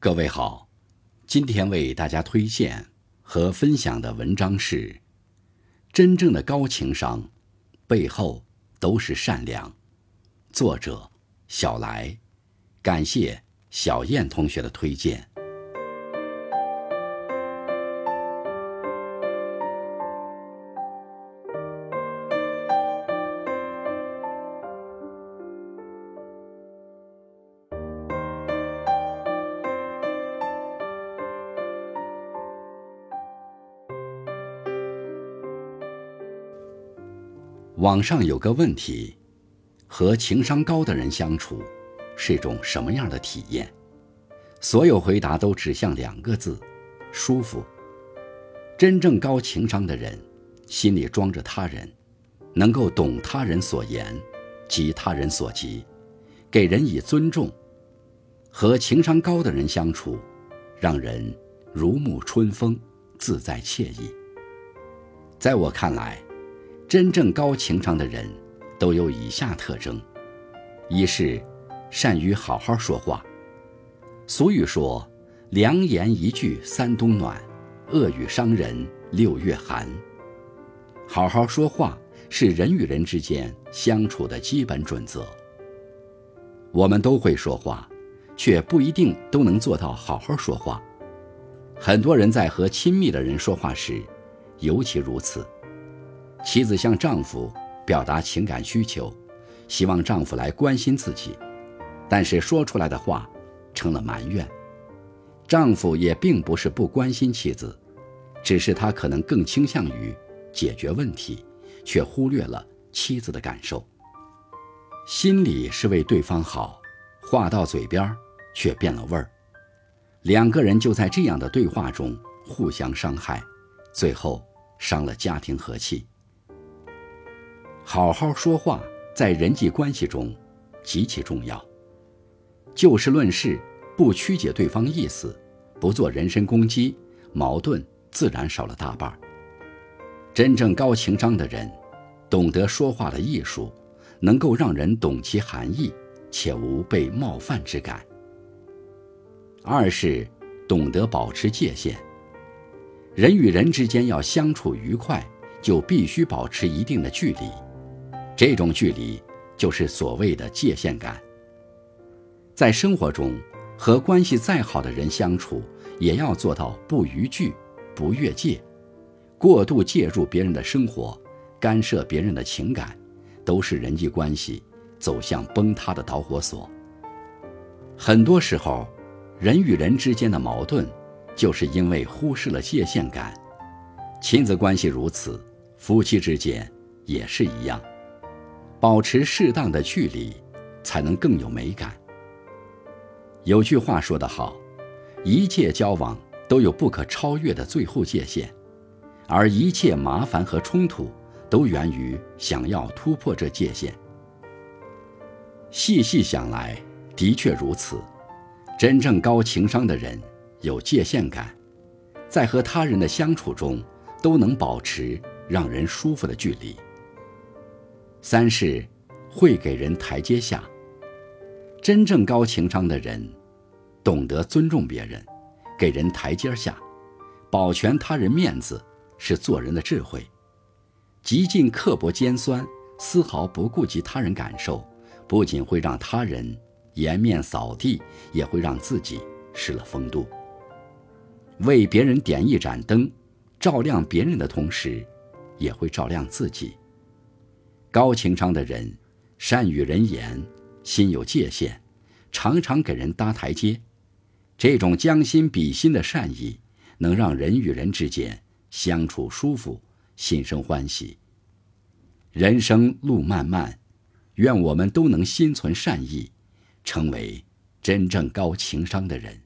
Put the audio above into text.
各位好，今天为大家推荐和分享的文章是：真正的高情商背后都是善良。作者小来，感谢小燕同学的推荐。网上有个问题：和情商高的人相处是一种什么样的体验？所有回答都指向两个字：舒服。真正高情商的人，心里装着他人，能够懂他人所言，急他人所急，给人以尊重。和情商高的人相处，让人如沐春风，自在惬意。在我看来。真正高情商的人，都有以下特征：一是善于好好说话。俗语说：“良言一句三冬暖，恶语伤人六月寒。”好好说话是人与人之间相处的基本准则。我们都会说话，却不一定都能做到好好说话。很多人在和亲密的人说话时，尤其如此。妻子向丈夫表达情感需求，希望丈夫来关心自己，但是说出来的话成了埋怨。丈夫也并不是不关心妻子，只是他可能更倾向于解决问题，却忽略了妻子的感受。心里是为对方好，话到嘴边却变了味儿，两个人就在这样的对话中互相伤害，最后伤了家庭和气。好好说话，在人际关系中极其重要。就事论事，不曲解对方意思，不做人身攻击，矛盾自然少了大半。真正高情商的人，懂得说话的艺术，能够让人懂其含义，且无被冒犯之感。二是懂得保持界限。人与人之间要相处愉快，就必须保持一定的距离。这种距离就是所谓的界限感。在生活中，和关系再好的人相处，也要做到不逾矩、不越界。过度介入别人的生活，干涉别人的情感，都是人际关系走向崩塌的导火索。很多时候，人与人之间的矛盾，就是因为忽视了界限感。亲子关系如此，夫妻之间也是一样。保持适当的距离，才能更有美感。有句话说得好，一切交往都有不可超越的最后界限，而一切麻烦和冲突都源于想要突破这界限。细细想来，的确如此。真正高情商的人有界限感，在和他人的相处中都能保持让人舒服的距离。三是会给人台阶下。真正高情商的人，懂得尊重别人，给人台阶下，保全他人面子是做人的智慧。极尽刻薄尖酸，丝毫不顾及他人感受，不仅会让他人颜面扫地，也会让自己失了风度。为别人点一盏灯，照亮别人的同时，也会照亮自己。高情商的人，善与人言，心有界限，常常给人搭台阶。这种将心比心的善意，能让人与人之间相处舒服，心生欢喜。人生路漫漫，愿我们都能心存善意，成为真正高情商的人。